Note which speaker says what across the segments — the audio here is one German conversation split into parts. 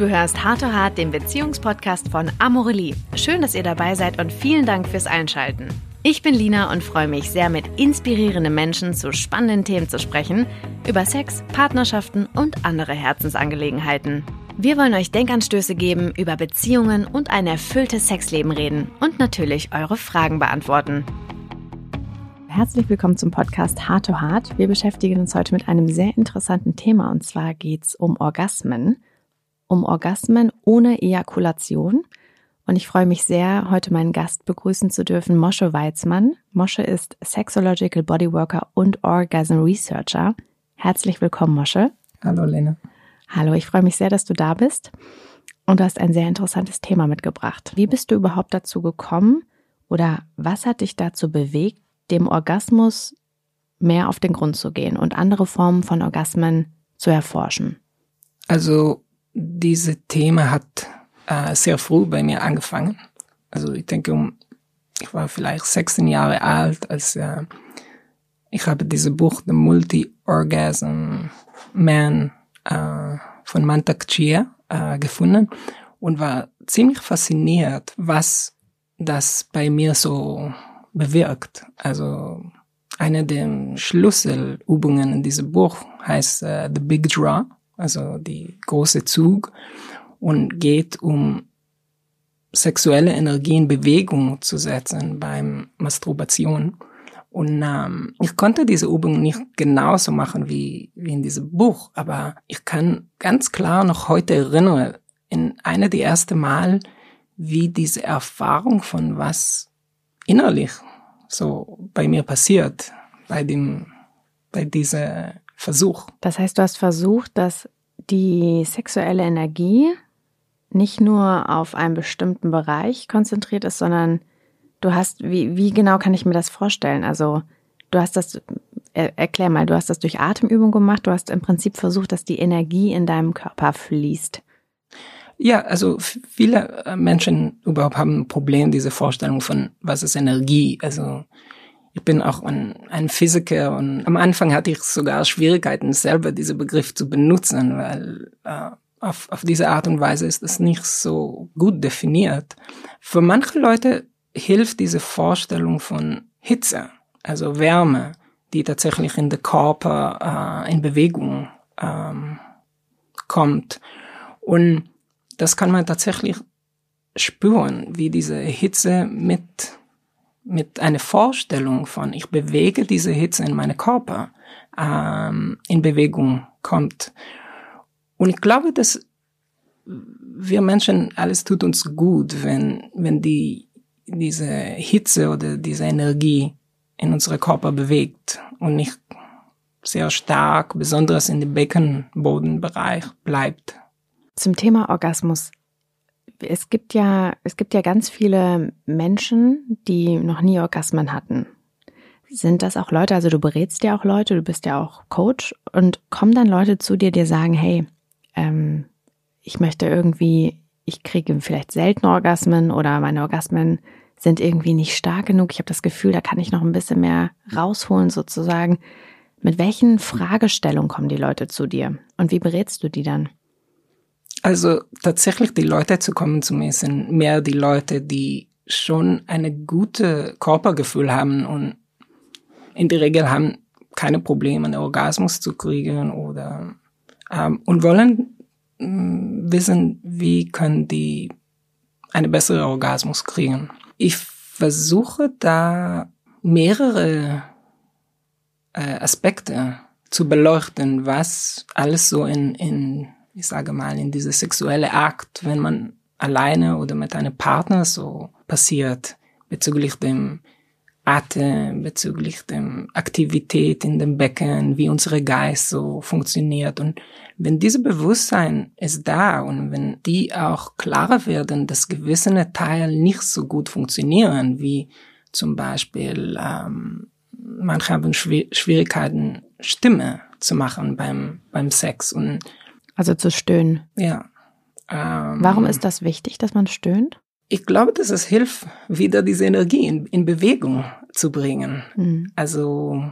Speaker 1: Du hörst Hart to Hart, den Beziehungspodcast von Amorelie. Schön, dass ihr dabei seid und vielen Dank fürs Einschalten. Ich bin Lina und freue mich sehr, mit inspirierenden Menschen zu spannenden Themen zu sprechen, über Sex, Partnerschaften und andere Herzensangelegenheiten. Wir wollen euch Denkanstöße geben, über Beziehungen und ein erfülltes Sexleben reden und natürlich eure Fragen beantworten. Herzlich willkommen zum Podcast Hard to Hard. Wir beschäftigen uns heute mit einem sehr interessanten Thema und zwar geht es um Orgasmen um Orgasmen ohne Ejakulation. Und ich freue mich sehr, heute meinen Gast begrüßen zu dürfen, Mosche Weizmann. Mosche ist Sexological Bodyworker und Orgasm Researcher. Herzlich willkommen, Mosche.
Speaker 2: Hallo, Lena.
Speaker 1: Hallo, ich freue mich sehr, dass du da bist. Und du hast ein sehr interessantes Thema mitgebracht. Wie bist du überhaupt dazu gekommen oder was hat dich dazu bewegt, dem Orgasmus mehr auf den Grund zu gehen und andere Formen von Orgasmen zu erforschen?
Speaker 2: Also diese Thema hat äh, sehr früh bei mir angefangen. Also ich denke, um, ich war vielleicht 16 Jahre alt, als äh, ich habe dieses Buch The Multi-Orgasm Man äh, von Mantak Chia äh, gefunden und war ziemlich fasziniert, was das bei mir so bewirkt. Also eine der Schlüsselübungen in diesem Buch heißt uh, The Big Draw also die große Zug, und geht um sexuelle Energie in Bewegung zu setzen beim Masturbation. Und ähm, ich konnte diese Übung nicht genauso machen wie, wie in diesem Buch, aber ich kann ganz klar noch heute erinnern, in einer der ersten Mal, wie diese Erfahrung von was innerlich so bei mir passiert, bei dem, bei dieser Versuch.
Speaker 1: Das heißt, du hast versucht, dass die sexuelle Energie nicht nur auf einen bestimmten Bereich konzentriert ist, sondern du hast, wie, wie genau kann ich mir das vorstellen? Also du hast das, er, erklär mal, du hast das durch Atemübung gemacht, du hast im Prinzip versucht, dass die Energie in deinem Körper fließt.
Speaker 2: Ja, also viele äh, Menschen überhaupt haben ein Problem, diese Vorstellung von, was ist Energie? Also ich bin auch ein, ein Physiker und am Anfang hatte ich sogar Schwierigkeiten, selber diesen Begriff zu benutzen, weil äh, auf, auf diese Art und Weise ist es nicht so gut definiert. Für manche Leute hilft diese Vorstellung von Hitze, also Wärme, die tatsächlich in den Körper äh, in Bewegung ähm, kommt. Und das kann man tatsächlich spüren, wie diese Hitze mit mit einer Vorstellung von, ich bewege diese Hitze in meinem Körper, ähm, in Bewegung kommt. Und ich glaube, dass wir Menschen, alles tut uns gut, wenn, wenn die, diese Hitze oder diese Energie in unsere Körper bewegt und nicht sehr stark, besonders in dem Beckenbodenbereich bleibt.
Speaker 1: Zum Thema Orgasmus es gibt ja, es gibt ja ganz viele Menschen, die noch nie Orgasmen hatten. Sind das auch Leute, also du berätst ja auch Leute, du bist ja auch Coach und kommen dann Leute zu dir, die sagen, hey, ähm, ich möchte irgendwie, ich kriege vielleicht selten Orgasmen oder meine Orgasmen sind irgendwie nicht stark genug. Ich habe das Gefühl, da kann ich noch ein bisschen mehr rausholen sozusagen. Mit welchen Fragestellungen kommen die Leute zu dir und wie berätst du die dann?
Speaker 2: Also tatsächlich die Leute zu kommen zu mir sind mehr die Leute, die schon eine gute Körpergefühl haben und in der Regel haben keine Probleme, einen Orgasmus zu kriegen oder ähm, und wollen mh, mm, wissen, wie können die eine bessere Orgasmus kriegen. Ich versuche da mehrere äh, Aspekte zu beleuchten, was alles so in, in ich sage mal, in diese sexuelle Akt, wenn man alleine oder mit einem Partner so passiert, bezüglich dem Atem, bezüglich dem Aktivität in dem Becken, wie unsere Geist so funktioniert. Und wenn dieses Bewusstsein ist da und wenn die auch klarer werden, dass gewisse Teile nicht so gut funktionieren, wie zum Beispiel ähm, manche haben Schwierigkeiten, Stimme zu machen beim, beim Sex und
Speaker 1: also zu stöhnen.
Speaker 2: Ja.
Speaker 1: Ähm, Warum ist das wichtig, dass man stöhnt?
Speaker 2: Ich glaube, dass es hilft, wieder diese Energie in, in Bewegung zu bringen. Mhm. Also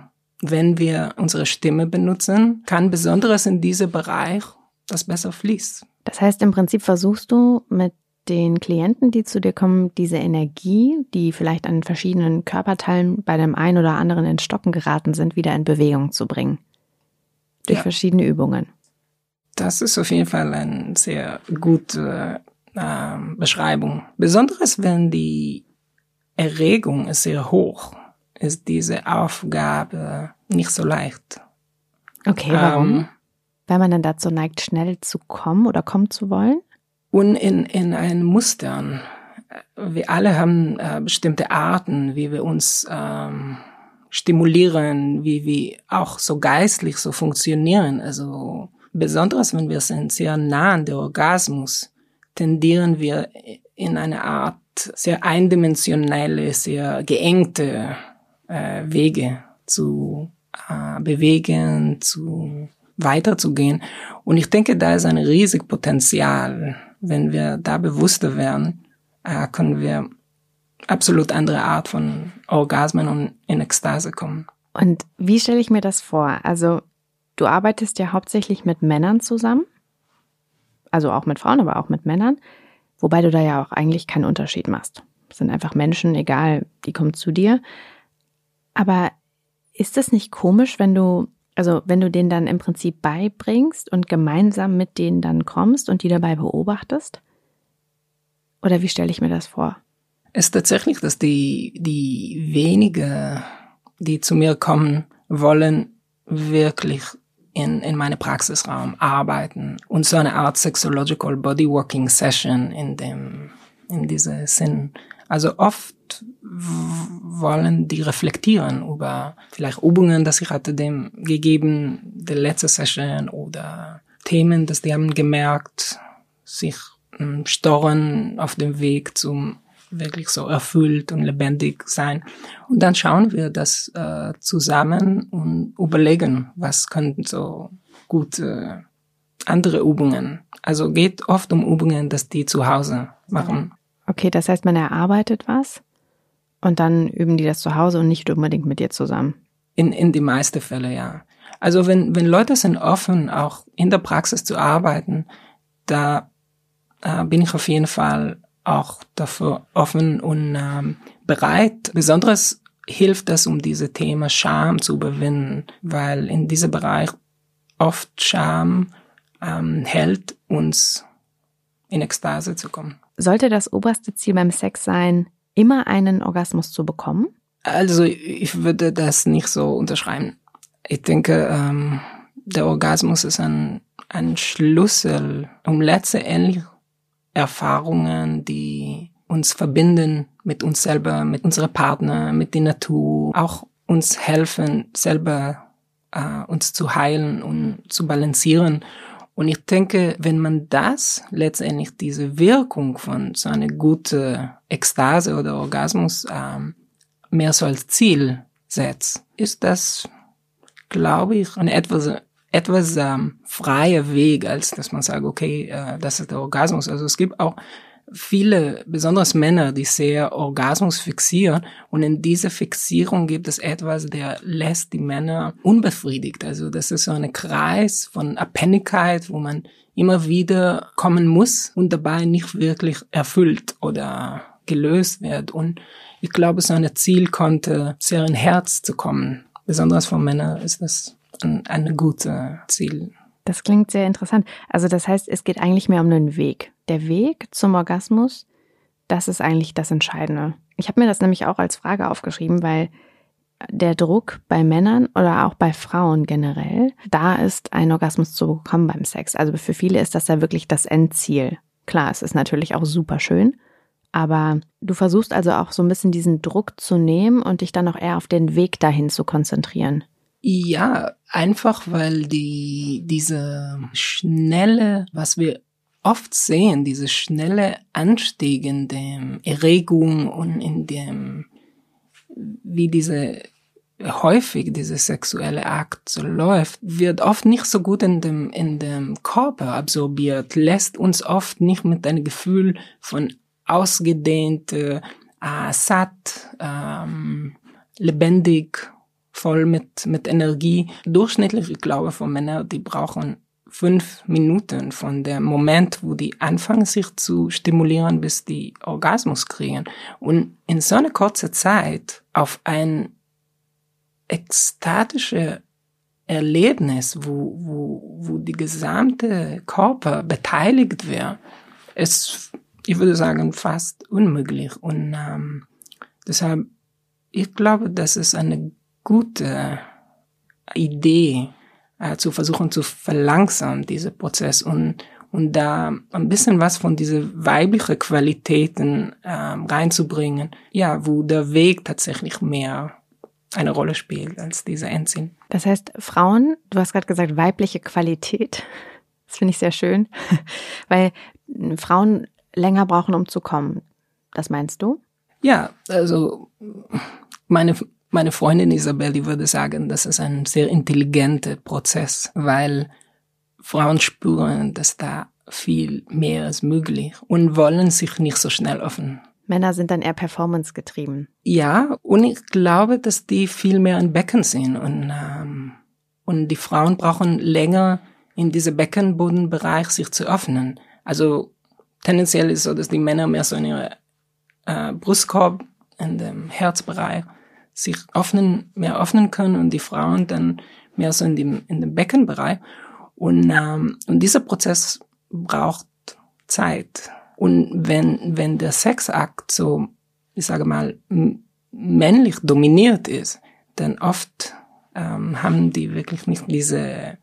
Speaker 2: wenn wir unsere Stimme benutzen, kann besonders in diesem Bereich das besser fließt.
Speaker 1: Das heißt, im Prinzip versuchst du mit den Klienten, die zu dir kommen, diese Energie, die vielleicht an verschiedenen Körperteilen bei dem einen oder anderen in Stocken geraten sind, wieder in Bewegung zu bringen. Durch ja. verschiedene Übungen.
Speaker 2: Das ist auf jeden Fall eine sehr gute äh, Beschreibung. Besonders wenn die Erregung ist sehr hoch, ist diese Aufgabe nicht so leicht.
Speaker 1: Okay, warum? Ähm, Weil man dann dazu neigt, schnell zu kommen oder kommen zu wollen?
Speaker 2: Und in, in ein Mustern. Wir alle haben äh, bestimmte Arten, wie wir uns ähm, stimulieren, wie wir auch so geistlich so funktionieren. Also besonders wenn wir sind sehr nah an der Orgasmus, tendieren wir in eine Art sehr eindimensionelle, sehr geengte äh, Wege zu äh, bewegen, zu weiterzugehen. Und ich denke, da ist ein riesiges Potenzial. Wenn wir da bewusster werden, äh, können wir absolut andere Art von Orgasmen und in Ekstase kommen.
Speaker 1: Und wie stelle ich mir das vor? Also du arbeitest ja hauptsächlich mit Männern zusammen, also auch mit Frauen, aber auch mit Männern, wobei du da ja auch eigentlich keinen Unterschied machst. Es sind einfach Menschen, egal, die kommen zu dir. Aber ist es nicht komisch, wenn du, also wenn du denen dann im Prinzip beibringst und gemeinsam mit denen dann kommst und die dabei beobachtest? Oder wie stelle ich mir das vor?
Speaker 2: Es ist tatsächlich, dass die, die wenige, die zu mir kommen wollen, wirklich in, in meine Praxisraum arbeiten und so eine Art Sexological Bodyworking Session in dem, in diesem Sinn. Also oft wollen die reflektieren über vielleicht Übungen, dass ich hatte dem gegeben, der letzte Session oder Themen, dass die haben gemerkt, sich ähm, storen auf dem Weg zum wirklich so erfüllt und lebendig sein. Und dann schauen wir das äh, zusammen und überlegen, was könnten so gute andere Übungen. Also geht oft um Übungen, dass die zu Hause machen.
Speaker 1: Okay, das heißt, man erarbeitet was und dann üben die das zu Hause und nicht unbedingt mit dir zusammen.
Speaker 2: In, in die meisten Fälle, ja. Also wenn, wenn Leute sind offen, auch in der Praxis zu arbeiten, da äh, bin ich auf jeden Fall auch dafür offen und ähm, bereit. Besonders hilft das, um diese Thema Scham zu überwinden, weil in diesem Bereich oft Scham ähm, hält, uns in Ekstase zu kommen.
Speaker 1: Sollte das oberste Ziel beim Sex sein, immer einen Orgasmus zu bekommen?
Speaker 2: Also ich würde das nicht so unterschreiben. Ich denke, ähm, der Orgasmus ist ein, ein Schlüssel, um letztendlich Erfahrungen, die uns verbinden mit uns selber, mit unserer Partner, mit der Natur, auch uns helfen, selber äh, uns zu heilen und zu balancieren. Und ich denke, wenn man das letztendlich diese Wirkung von so einer guten Ekstase oder Orgasmus ähm, mehr so als Ziel setzt, ist das, glaube ich, eine etwas etwas ähm, freier Weg, als dass man sagt, okay, äh, das ist der Orgasmus. Also es gibt auch viele, besonders Männer, die sehr Orgasmus fixieren und in dieser Fixierung gibt es etwas, der lässt die Männer unbefriedigt. Also das ist so ein Kreis von Abhängigkeit, wo man immer wieder kommen muss und dabei nicht wirklich erfüllt oder gelöst wird. Und ich glaube, so ein Ziel konnte sehr in Herz zu kommen. Besonders von Männern ist das ein, ein gutes Ziel.
Speaker 1: Das klingt sehr interessant. Also das heißt, es geht eigentlich mehr um den Weg. Der Weg zum Orgasmus, das ist eigentlich das Entscheidende. Ich habe mir das nämlich auch als Frage aufgeschrieben, weil der Druck bei Männern oder auch bei Frauen generell, da ist ein Orgasmus zu bekommen beim Sex. Also für viele ist das ja wirklich das Endziel. Klar, es ist natürlich auch super schön, aber du versuchst also auch so ein bisschen diesen Druck zu nehmen und dich dann auch eher auf den Weg dahin zu konzentrieren.
Speaker 2: Ja, einfach weil die, diese schnelle, was wir oft sehen, diese schnelle Anstieg in dem Erregung und in dem, wie diese häufig diese sexuelle Akt so läuft, wird oft nicht so gut in dem, in dem Körper absorbiert, lässt uns oft nicht mit einem Gefühl von ausgedehnt, äh, satt, ähm, lebendig voll mit, mit Energie. Durchschnittlich, ich glaube, von Männern, die brauchen fünf Minuten von dem Moment, wo die anfangen sich zu stimulieren, bis die Orgasmus kriegen. Und in so einer kurzen Zeit auf ein ekstatische Erlebnis, wo, wo, wo die gesamte Körper beteiligt wäre, ist, ich würde sagen, fast unmöglich. Und ähm, deshalb, ich glaube, das ist eine gute Idee, äh, zu versuchen zu verlangsamen, diese Prozess und und da ein bisschen was von diese weibliche Qualitäten ähm, reinzubringen, ja, wo der Weg tatsächlich mehr eine Rolle spielt als diese Endsinn.
Speaker 1: Das heißt, Frauen, du hast gerade gesagt, weibliche Qualität. Das finde ich sehr schön, weil Frauen länger brauchen, um zu kommen. Das meinst du?
Speaker 2: Ja, also meine meine Freundin Isabel, die würde sagen, das ist ein sehr intelligenter Prozess, weil Frauen spüren, dass da viel mehr ist möglich und wollen sich nicht so schnell öffnen.
Speaker 1: Männer sind dann eher performance getrieben.
Speaker 2: Ja, und ich glaube, dass die viel mehr im Becken sind und, ähm, und die Frauen brauchen länger in diesem Beckenbodenbereich sich zu öffnen. Also tendenziell ist es so, dass die Männer mehr so in ihre äh, Brustkorb, in dem Herzbereich sich öffnen, mehr öffnen können und die Frauen dann mehr so in dem, in dem Beckenbereich. Und, ähm, und dieser Prozess braucht Zeit. Und wenn, wenn der Sexakt so, ich sage mal, männlich dominiert ist, dann oft ähm, haben die wirklich nicht diese,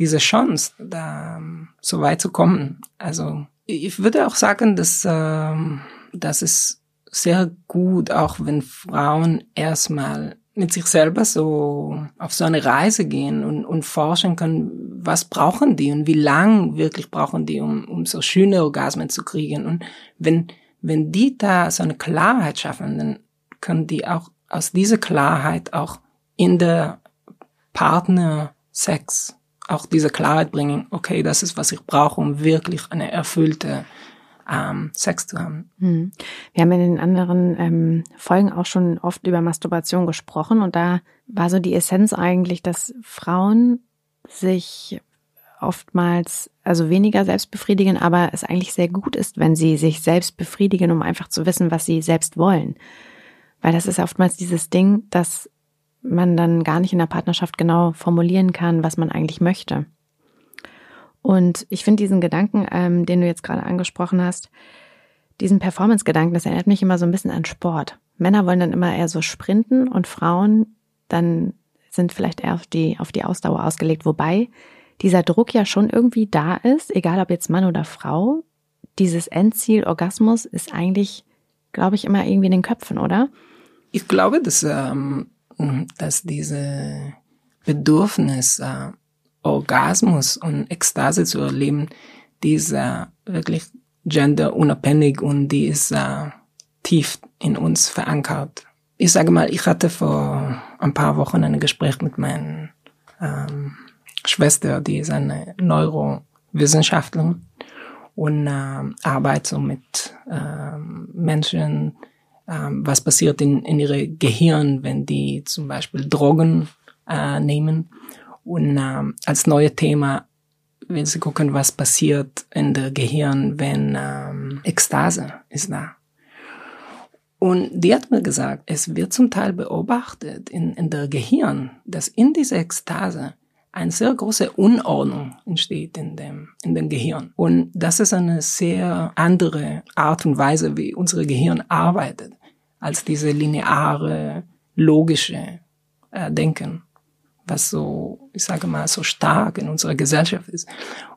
Speaker 2: diese Chance, da ähm, so weit zu kommen. Also ich würde auch sagen, dass, ähm, dass es sehr gut, auch wenn Frauen erstmal mit sich selber so auf so eine Reise gehen und, und forschen können, was brauchen die und wie lang wirklich brauchen die, um, um so schöne Orgasmen zu kriegen. Und wenn, wenn die da so eine Klarheit schaffen, dann können die auch aus dieser Klarheit auch in der Partner-Sex auch diese Klarheit bringen, okay, das ist, was ich brauche, um wirklich eine erfüllte ähm, Sex zu haben. Hm.
Speaker 1: Wir haben in den anderen ähm, Folgen auch schon oft über Masturbation gesprochen und da war so die Essenz eigentlich, dass Frauen sich oftmals also weniger selbst befriedigen, aber es eigentlich sehr gut ist, wenn sie sich selbst befriedigen, um einfach zu wissen, was sie selbst wollen. Weil das ist oftmals dieses Ding, dass man dann gar nicht in der Partnerschaft genau formulieren kann, was man eigentlich möchte. Und ich finde diesen Gedanken, ähm, den du jetzt gerade angesprochen hast, diesen Performance-Gedanken, das erinnert mich immer so ein bisschen an Sport. Männer wollen dann immer eher so sprinten und Frauen dann sind vielleicht eher auf die, auf die Ausdauer ausgelegt, wobei dieser Druck ja schon irgendwie da ist, egal ob jetzt Mann oder Frau. Dieses Endziel Orgasmus ist eigentlich, glaube ich, immer irgendwie in den Köpfen, oder?
Speaker 2: Ich glaube, dass, ähm, dass diese Bedürfnis äh, Orgasmus und Ekstase zu erleben, die ist äh, wirklich genderunabhängig und die ist äh, tief in uns verankert. Ich sage mal, ich hatte vor ein paar Wochen ein Gespräch mit meiner ähm, Schwester, die ist eine Neurowissenschaftlerin und äh, arbeitet so mit äh, Menschen, äh, was passiert in, in ihre Gehirn, wenn die zum Beispiel Drogen äh, nehmen und ähm, als neue Thema wenn Sie gucken, was passiert in der Gehirn, wenn ähm, Ekstase ist da. Und die hat mir gesagt, es wird zum Teil beobachtet in, in der Gehirn, dass in dieser Ekstase eine sehr große Unordnung entsteht in dem, in dem Gehirn. Und das ist eine sehr andere Art und Weise, wie unser Gehirn arbeitet, als diese lineare, logische äh, Denken was so, ich sage mal, so stark in unserer Gesellschaft ist.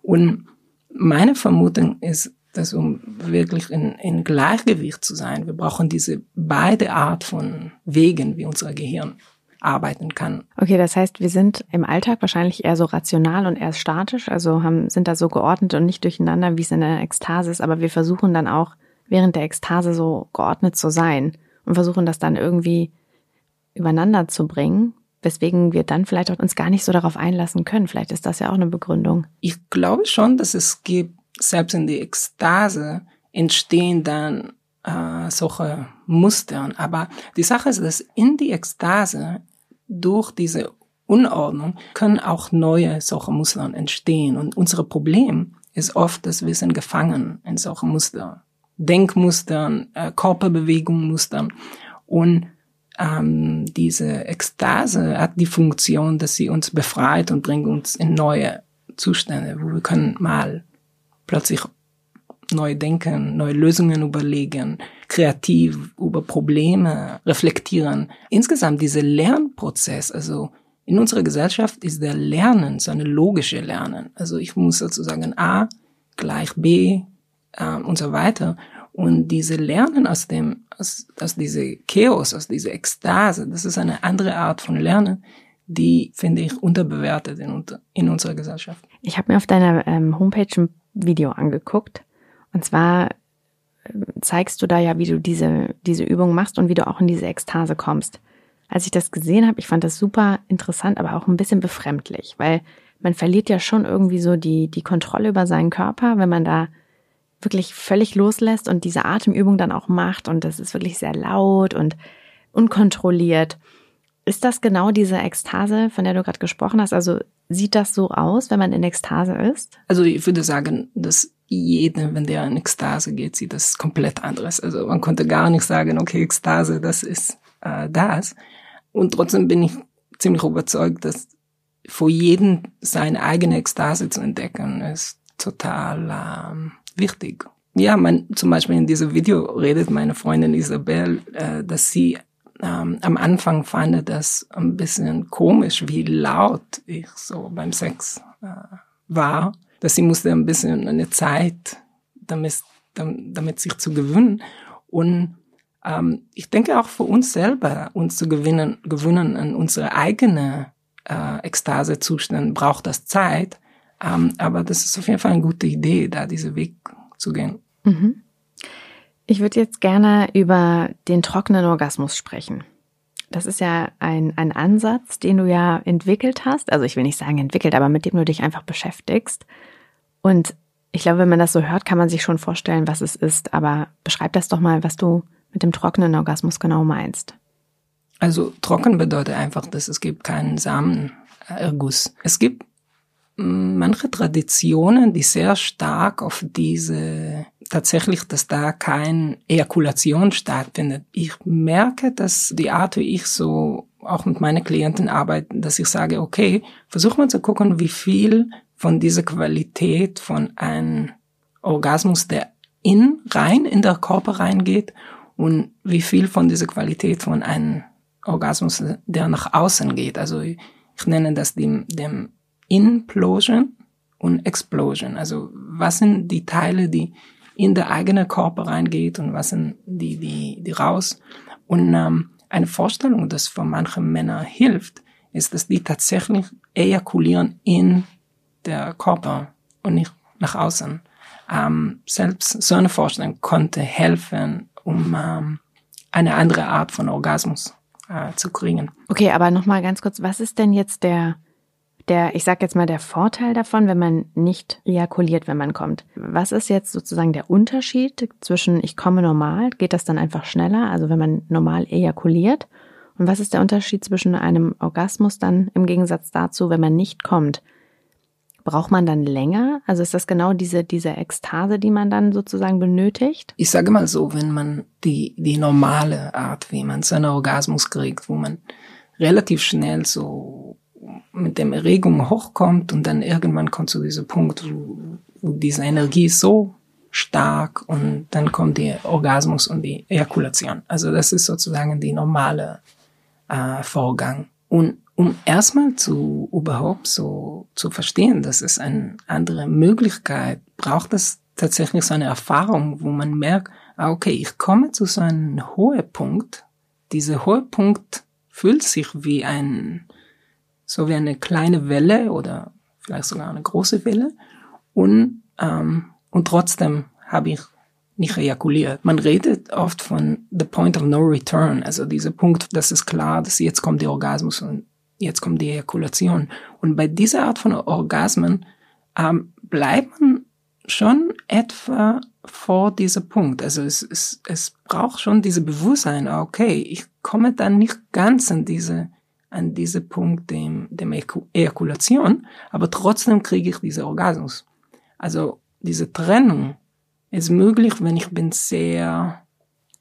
Speaker 2: Und meine Vermutung ist, dass um wirklich in, in Gleichgewicht zu sein, wir brauchen diese beide Art von Wegen, wie unser Gehirn arbeiten kann.
Speaker 1: Okay, das heißt, wir sind im Alltag wahrscheinlich eher so rational und eher statisch, also haben, sind da so geordnet und nicht durcheinander, wie es in der Ekstase ist, aber wir versuchen dann auch während der Ekstase so geordnet zu sein und versuchen das dann irgendwie übereinander zu bringen, weswegen wir dann vielleicht auch uns gar nicht so darauf einlassen können. Vielleicht ist das ja auch eine Begründung.
Speaker 2: Ich glaube schon, dass es gibt, selbst in der Ekstase entstehen dann äh, solche Muster. Aber die Sache ist, dass in die Ekstase durch diese Unordnung können auch neue solche Muster entstehen. Und unser Problem ist oft, dass wir sind gefangen in solchen Mustern. Denkmustern, äh, Körperbewegungsmustern. Und ähm, diese Ekstase hat die Funktion, dass sie uns befreit und bringt uns in neue Zustände, wo wir können mal plötzlich neu denken, neue Lösungen überlegen, kreativ über Probleme reflektieren. Insgesamt dieser Lernprozess, also in unserer Gesellschaft ist der Lernen so eine logische Lernen. Also ich muss sozusagen A gleich B äh, und so weiter. Und diese Lernen aus dem, aus, aus diese Chaos, aus dieser Ekstase, das ist eine andere Art von Lernen, die finde ich unterbewertet in, in unserer Gesellschaft.
Speaker 1: Ich habe mir auf deiner ähm, Homepage ein Video angeguckt. Und zwar ähm, zeigst du da ja, wie du diese, diese Übung machst und wie du auch in diese Ekstase kommst. Als ich das gesehen habe, ich fand das super interessant, aber auch ein bisschen befremdlich, weil man verliert ja schon irgendwie so die, die Kontrolle über seinen Körper, wenn man da wirklich völlig loslässt und diese Atemübung dann auch macht und das ist wirklich sehr laut und unkontrolliert. Ist das genau diese Ekstase, von der du gerade gesprochen hast? Also sieht das so aus, wenn man in Ekstase ist?
Speaker 2: Also ich würde sagen, dass jeder, wenn der in Ekstase geht, sieht das komplett anderes. Also man konnte gar nicht sagen, okay, Ekstase, das ist äh, das. Und trotzdem bin ich ziemlich überzeugt, dass für jeden seine eigene Ekstase zu entdecken ist total ähm, wichtig. Ja, man, zum Beispiel in diesem Video redet meine Freundin Isabel, äh, dass sie ähm, am Anfang fand das ein bisschen komisch, wie laut ich so beim Sex äh, war, dass sie musste ein bisschen eine Zeit damit, damit sich zu gewöhnen. Und ähm, ich denke auch für uns selber, uns zu gewinnen, gewöhnen an unsere eigene äh, Ekstasezustand, braucht das Zeit. Ähm, aber das ist auf jeden Fall eine gute Idee, da diesen Weg zu gehen.
Speaker 1: Mhm. Ich würde jetzt gerne über den trockenen Orgasmus sprechen. Das ist ja ein, ein Ansatz, den du ja entwickelt hast. Also ich will nicht sagen entwickelt, aber mit dem du dich einfach beschäftigst. Und ich glaube, wenn man das so hört, kann man sich schon vorstellen, was es ist. Aber beschreib das doch mal, was du mit dem trockenen Orgasmus genau meinst.
Speaker 2: Also trocken bedeutet einfach, dass es gibt keinen Samenerguss. Es gibt manche Traditionen, die sehr stark auf diese tatsächlich, dass da kein Ejakulation stattfindet. Ich merke, dass die Art, wie ich so auch mit meinen Klienten arbeite, dass ich sage, okay, versuch mal zu gucken, wie viel von dieser Qualität von einem Orgasmus, der in, rein in der Körper reingeht und wie viel von dieser Qualität von einem Orgasmus, der nach außen geht. Also ich nenne das dem, dem Implosion und Explosion. Also was sind die Teile, die in der eigene Körper reingeht und was sind die, die, die raus. Und ähm, eine Vorstellung, das für manche Männer hilft, ist, dass die tatsächlich ejakulieren in der Körper und nicht nach außen. Ähm, selbst so eine Vorstellung konnte helfen, um ähm, eine andere Art von Orgasmus äh, zu kriegen.
Speaker 1: Okay, aber nochmal ganz kurz, was ist denn jetzt der der, ich sag jetzt mal, der Vorteil davon, wenn man nicht ejakuliert, wenn man kommt. Was ist jetzt sozusagen der Unterschied zwischen ich komme normal, geht das dann einfach schneller, also wenn man normal ejakuliert? Und was ist der Unterschied zwischen einem Orgasmus dann im Gegensatz dazu, wenn man nicht kommt? Braucht man dann länger? Also ist das genau diese, diese Ekstase, die man dann sozusagen benötigt?
Speaker 2: Ich sage mal so, wenn man die, die normale Art, wie man seinen Orgasmus kriegt, wo man relativ schnell so mit dem Erregung hochkommt und dann irgendwann kommt zu diesem Punkt, wo, diese Energie ist so stark und dann kommt der Orgasmus und die Ejakulation. Also das ist sozusagen die normale äh, Vorgang. Und um erstmal zu überhaupt so zu verstehen, dass es eine andere Möglichkeit braucht es tatsächlich so eine Erfahrung, wo man merkt, ah, okay, ich komme zu so einem Höhepunkt. Dieser Höhepunkt fühlt sich wie ein so wie eine kleine Welle oder vielleicht sogar eine große Welle. Und, ähm, und trotzdem habe ich nicht ejakuliert. Man redet oft von the point of no return, also dieser Punkt, das ist klar, dass jetzt kommt der Orgasmus und jetzt kommt die Ejakulation. Und bei dieser Art von Orgasmen ähm, bleibt man schon etwa vor diesem Punkt. Also es, es, es braucht schon diese Bewusstsein, okay, ich komme dann nicht ganz an diese an diesem Punkt dem, dem Ejakulation, aber trotzdem kriege ich diese Orgasmus. Also diese Trennung ist möglich, wenn ich bin sehr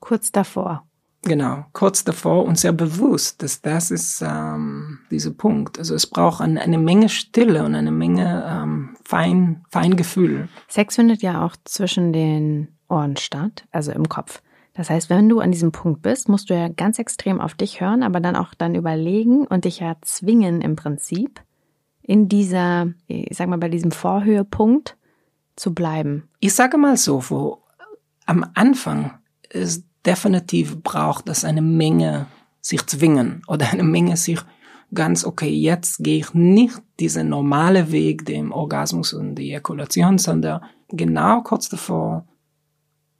Speaker 1: kurz davor.
Speaker 2: Genau, kurz davor und sehr bewusst, dass das ist ähm, dieser Punkt. Also es braucht eine, eine Menge Stille und eine Menge ähm, Fein, Feingefühl.
Speaker 1: Sex findet ja auch zwischen den Ohren statt, also im Kopf. Das heißt, wenn du an diesem Punkt bist, musst du ja ganz extrem auf dich hören, aber dann auch dann überlegen und dich ja zwingen im Prinzip in dieser, ich sag mal, bei diesem Vorhöhepunkt zu bleiben.
Speaker 2: Ich sage mal so, wo am Anfang ist definitiv braucht es eine Menge sich zwingen oder eine Menge sich ganz, okay, jetzt gehe ich nicht diesen normale Weg, dem Orgasmus und die Ejakulation, sondern genau kurz davor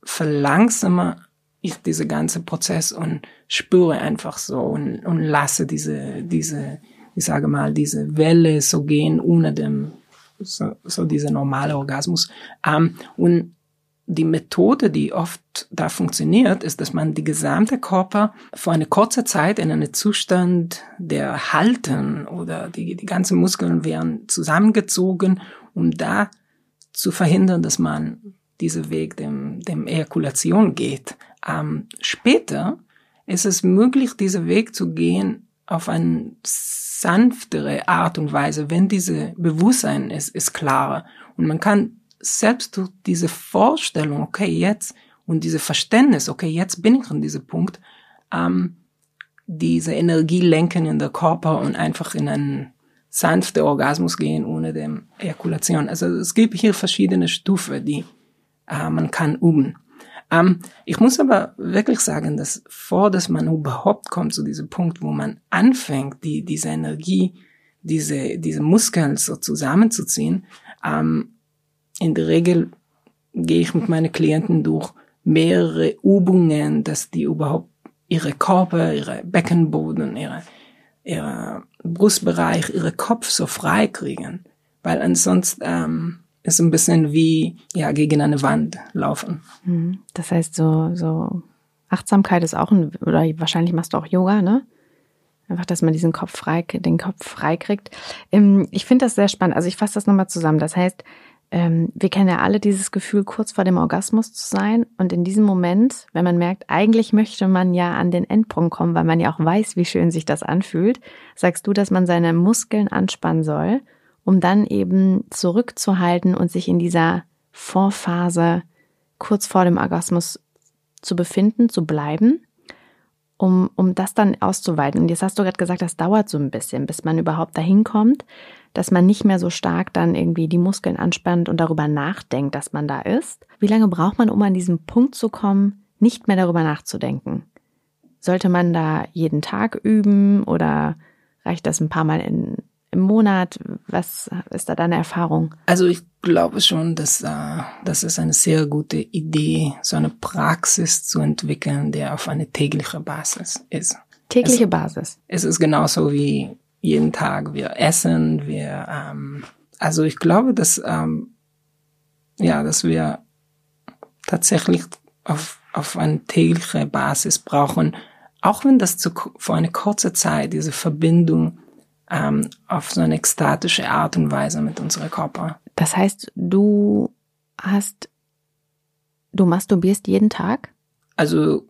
Speaker 2: verlangsame ich diese ganze Prozess und spüre einfach so und, und lasse diese, diese, ich sage mal, diese Welle so gehen ohne dem, so, so diese normale Orgasmus. Um, und die Methode, die oft da funktioniert, ist, dass man die gesamte Körper für eine kurze Zeit in einen Zustand der Halten oder die, die ganzen Muskeln werden zusammengezogen, um da zu verhindern, dass man diese Weg dem, dem Ejakulation geht. Ähm, später ist es möglich, diese Weg zu gehen auf eine sanftere Art und Weise, wenn diese Bewusstsein ist, ist klarer. Und man kann selbst durch diese Vorstellung, okay, jetzt, und diese Verständnis, okay, jetzt bin ich an diesem Punkt, ähm, diese Energie lenken in der Körper und einfach in einen sanften Orgasmus gehen ohne dem Ejakulation. Also es gibt hier verschiedene Stufen, die äh, man kann üben. Ähm, ich muss aber wirklich sagen, dass vor, dass man überhaupt kommt zu diesem Punkt, wo man anfängt, die, diese Energie, diese, diese Muskeln so zusammenzuziehen, ähm, in der Regel gehe ich mit meinen Klienten durch mehrere Übungen, dass die überhaupt ihre Körper, ihre Beckenboden, ihre, ihre Brustbereich, ihre Kopf so frei kriegen. Weil ansonsten ähm, ist ein bisschen wie ja gegen eine Wand laufen.
Speaker 1: Mhm. Das heißt so so Achtsamkeit ist auch ein oder wahrscheinlich machst du auch Yoga, ne? Einfach, dass man diesen Kopf frei, den Kopf frei kriegt. Ähm, ich finde das sehr spannend. Also ich fasse das nochmal zusammen. Das heißt, ähm, wir kennen ja alle dieses Gefühl, kurz vor dem Orgasmus zu sein. Und in diesem Moment, wenn man merkt, eigentlich möchte man ja an den Endpunkt kommen, weil man ja auch weiß, wie schön sich das anfühlt, sagst du, dass man seine Muskeln anspannen soll, um dann eben zurückzuhalten und sich in dieser Vorphase kurz vor dem Orgasmus zu befinden, zu bleiben, um, um das dann auszuweiten. Und jetzt hast du gerade gesagt, das dauert so ein bisschen, bis man überhaupt dahin kommt dass man nicht mehr so stark dann irgendwie die Muskeln anspannt und darüber nachdenkt, dass man da ist. Wie lange braucht man, um an diesen Punkt zu kommen, nicht mehr darüber nachzudenken? Sollte man da jeden Tag üben oder reicht das ein paar Mal in, im Monat? Was ist da deine Erfahrung?
Speaker 2: Also ich glaube schon, dass äh, das ist eine sehr gute Idee, so eine Praxis zu entwickeln, der auf eine tägliche Basis ist.
Speaker 1: Tägliche es, Basis.
Speaker 2: Es ist genauso wie jeden Tag wir essen, wir, ähm, also ich glaube, dass, ähm, ja, dass wir tatsächlich auf, auf eine tägliche Basis brauchen, auch wenn das zu, für eine kurze Zeit diese Verbindung ähm, auf so eine ekstatische Art und Weise mit unserem Körper.
Speaker 1: Das heißt, du hast, du masturbierst jeden Tag?
Speaker 2: Also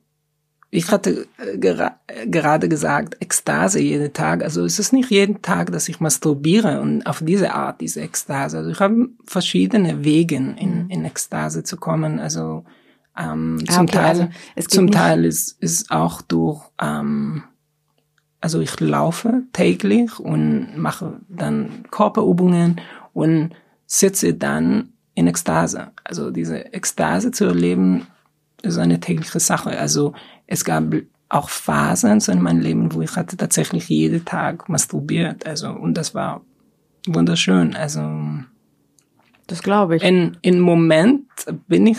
Speaker 2: ich hatte äh, gera gerade gesagt, Ekstase jeden Tag. Also es ist nicht jeden Tag, dass ich masturbiere und auf diese Art, diese Ekstase. Also ich habe verschiedene Wege in, mhm. in Ekstase zu kommen. Also ähm, ah, zum okay, Teil, also zum Teil ist, ist auch durch, ähm, also ich laufe täglich und mache dann Körperübungen und sitze dann in Ekstase. Also diese Ekstase zu erleben, ist eine tägliche Sache. Also es gab auch Phasen so in meinem Leben, wo ich hatte tatsächlich jeden Tag masturbiert. Also, und das war wunderschön. Also,
Speaker 1: das glaube ich.
Speaker 2: In, in Moment bin ich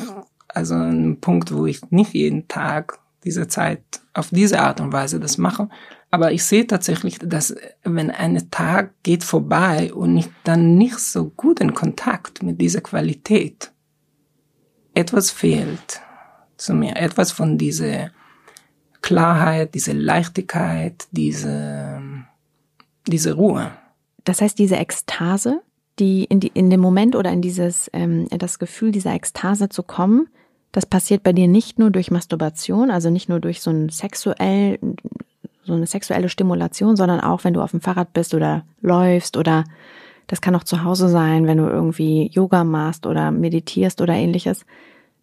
Speaker 2: also an einem Punkt, wo ich nicht jeden Tag diese Zeit auf diese Art und Weise das mache. Aber ich sehe tatsächlich, dass wenn ein Tag geht vorbei und ich dann nicht so gut in Kontakt mit dieser Qualität, etwas fehlt zu mir, etwas von dieser Klarheit, diese Leichtigkeit, diese, diese Ruhe.
Speaker 1: Das heißt, diese Ekstase, die in, die, in dem Moment oder in dieses, ähm, das Gefühl dieser Ekstase zu kommen, das passiert bei dir nicht nur durch Masturbation, also nicht nur durch so ein sexuell, so eine sexuelle Stimulation, sondern auch, wenn du auf dem Fahrrad bist oder läufst oder das kann auch zu Hause sein, wenn du irgendwie Yoga machst oder meditierst oder ähnliches.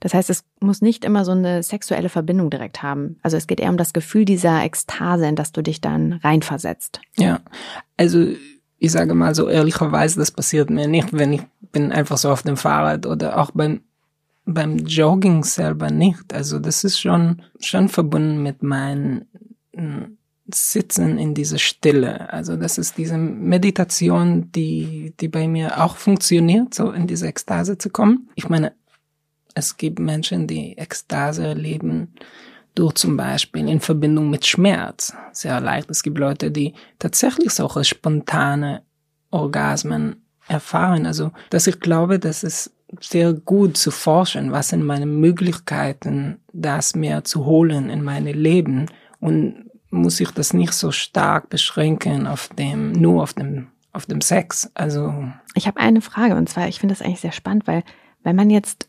Speaker 1: Das heißt, es muss nicht immer so eine sexuelle Verbindung direkt haben. Also es geht eher um das Gefühl dieser Ekstase, in das du dich dann reinversetzt.
Speaker 2: Ja, also ich sage mal so ehrlicherweise, das passiert mir nicht, wenn ich bin einfach so auf dem Fahrrad oder auch beim beim Jogging selber nicht. Also das ist schon schon verbunden mit meinem hm, Sitzen in dieser Stille. Also das ist diese Meditation, die die bei mir auch funktioniert, so in diese Ekstase zu kommen. Ich meine, es gibt Menschen, die Ekstase erleben durch zum Beispiel in Verbindung mit Schmerz. Sehr leicht. Es gibt Leute, die tatsächlich solche spontane Orgasmen erfahren. Also, dass ich glaube, dass es sehr gut zu forschen, was sind meine Möglichkeiten, das mehr zu holen in meine Leben und muss ich das nicht so stark beschränken auf dem, nur auf dem, auf dem Sex. Also.
Speaker 1: Ich habe eine Frage und zwar, ich finde das eigentlich sehr spannend, weil wenn man jetzt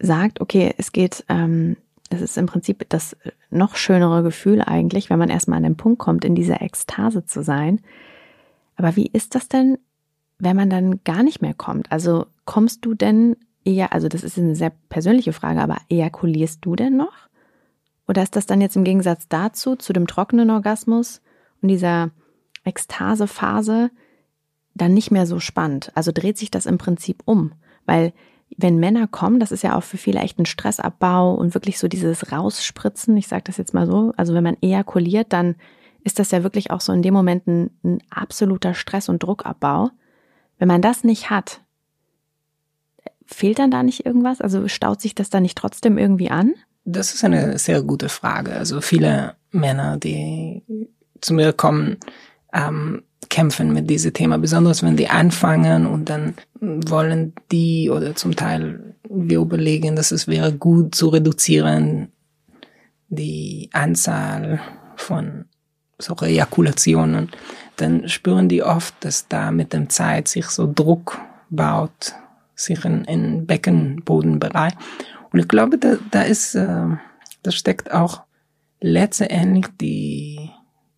Speaker 1: sagt, okay, es geht, ähm, es ist im Prinzip das noch schönere Gefühl eigentlich, wenn man erstmal an den Punkt kommt, in dieser Ekstase zu sein. Aber wie ist das denn, wenn man dann gar nicht mehr kommt? Also kommst du denn eher, also das ist eine sehr persönliche Frage, aber ejakulierst du denn noch? Oder ist das dann jetzt im Gegensatz dazu, zu dem trockenen Orgasmus und dieser Ekstasephase dann nicht mehr so spannend? Also dreht sich das im Prinzip um? Weil wenn Männer kommen, das ist ja auch für viele echt ein Stressabbau und wirklich so dieses Rausspritzen, ich sage das jetzt mal so, also wenn man ejakuliert, dann ist das ja wirklich auch so in dem Moment ein, ein absoluter Stress- und Druckabbau. Wenn man das nicht hat, fehlt dann da nicht irgendwas? Also staut sich das da nicht trotzdem irgendwie an?
Speaker 2: Das ist eine sehr gute Frage. Also viele Männer, die zu mir kommen, ähm, kämpfen mit diesem Thema, besonders wenn die anfangen und dann wollen die oder zum Teil wir überlegen, dass es wäre gut zu reduzieren die Anzahl von solche Ejakulationen, dann spüren die oft, dass da mit dem Zeit sich so Druck baut, sich in, in Beckenbodenbereich. Und ich glaube, da, da ist, äh, da steckt auch letztendlich die,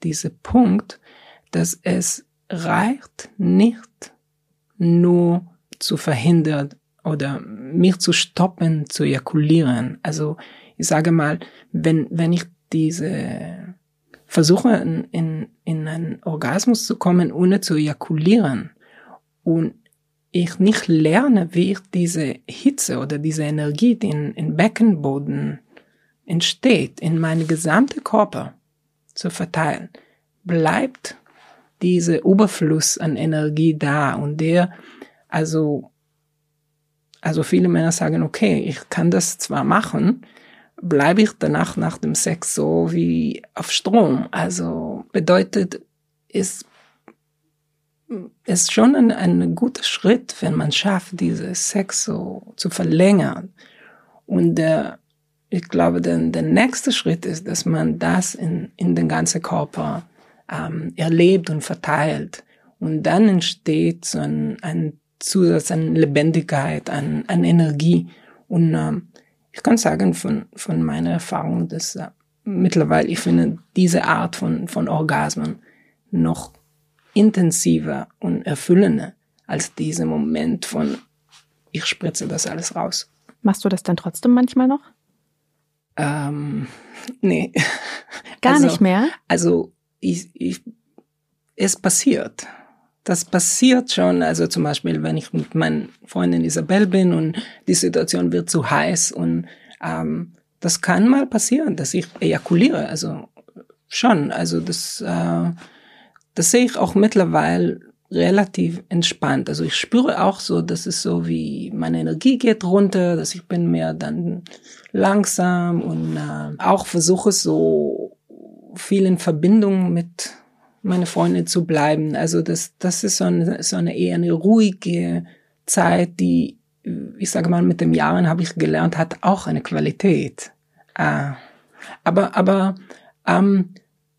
Speaker 2: diese Punkt, dass es reicht nicht nur zu verhindern oder mich zu stoppen, zu ejakulieren. Also ich sage mal, wenn, wenn ich diese versuche, in, in, in einen Orgasmus zu kommen, ohne zu ejakulieren und ich nicht lerne, wie ich diese Hitze oder diese Energie, die in, Beckenboden entsteht, in meinen gesamten Körper zu verteilen, bleibt diese Überfluss an Energie da und der, also, also viele Männer sagen, okay, ich kann das zwar machen, bleibe ich danach nach dem Sex so wie auf Strom. Also bedeutet, es ist schon ein, ein guter Schritt, wenn man schafft, diese Sex so zu verlängern. Und der, ich glaube, der, der nächste Schritt ist, dass man das in, in den ganzen Körper ähm, erlebt und verteilt. Und dann entsteht so ein, ein Zusatz an Lebendigkeit, an, an Energie. Und ähm, ich kann sagen von, von meiner Erfahrung, dass äh, mittlerweile ich finde diese Art von, von Orgasmen noch intensiver und erfüllender als dieser Moment von ich spritze das alles raus.
Speaker 1: Machst du das dann trotzdem manchmal noch?
Speaker 2: Ähm, nee.
Speaker 1: Gar also, nicht mehr?
Speaker 2: Also ich, ich, es passiert. Das passiert schon, also zum Beispiel, wenn ich mit meinen Freundin Isabel bin und die Situation wird zu heiß und ähm, das kann mal passieren, dass ich ejakuliere, also schon, also das, äh, das sehe ich auch mittlerweile relativ entspannt. Also ich spüre auch so, dass es so wie meine Energie geht runter, dass ich bin mehr dann langsam und äh, auch versuche so viel in Verbindung mit meiner Freundin zu bleiben. Also das, das ist so eine, so eine eher eine ruhige Zeit, die, ich sage mal, mit den Jahren habe ich gelernt, hat auch eine Qualität. Äh, aber, aber ähm,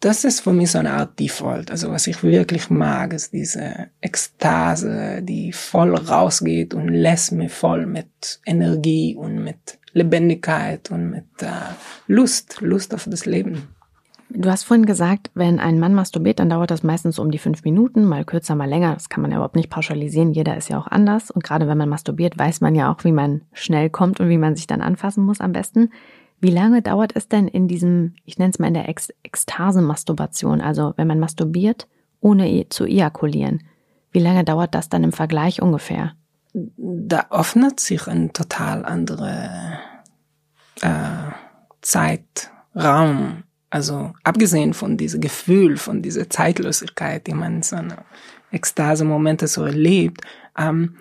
Speaker 2: das ist für mich so eine Art Default. Also was ich wirklich mag, ist diese Ekstase, die voll rausgeht und lässt mich voll mit Energie und mit Lebendigkeit und mit äh, Lust, Lust auf das Leben.
Speaker 1: Du hast vorhin gesagt, wenn ein Mann masturbiert, dann dauert das meistens um die fünf Minuten, mal kürzer, mal länger. Das kann man ja überhaupt nicht pauschalisieren. Jeder ist ja auch anders. Und gerade wenn man masturbiert, weiß man ja auch, wie man schnell kommt und wie man sich dann anfassen muss am besten. Wie lange dauert es denn in diesem, ich nenne es mal in der Ex Ekstase-Masturbation, also wenn man masturbiert, ohne e-, zu ejakulieren? Wie lange dauert das dann im Vergleich ungefähr?
Speaker 2: Da öffnet sich ein total andere äh, Zeitraum. Also abgesehen von diesem Gefühl, von dieser Zeitlosigkeit, die man in so einer Ekstase-Momente so erlebt, ähm,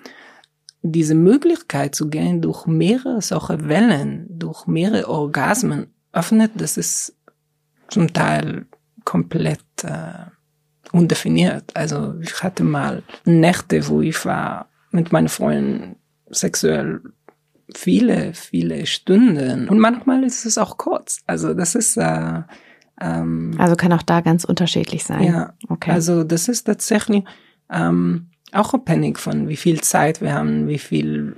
Speaker 2: diese Möglichkeit zu gehen durch mehrere solche Wellen, durch mehrere Orgasmen öffnet, das ist zum Teil komplett äh, undefiniert. Also ich hatte mal Nächte, wo ich war mit meinen Freunden sexuell viele, viele Stunden. Und manchmal ist es auch kurz. Also das ist äh,
Speaker 1: ähm, also kann auch da ganz unterschiedlich sein.
Speaker 2: Ja, okay. Also das ist tatsächlich ähm, auch abhängig von wie viel Zeit wir haben, wie viel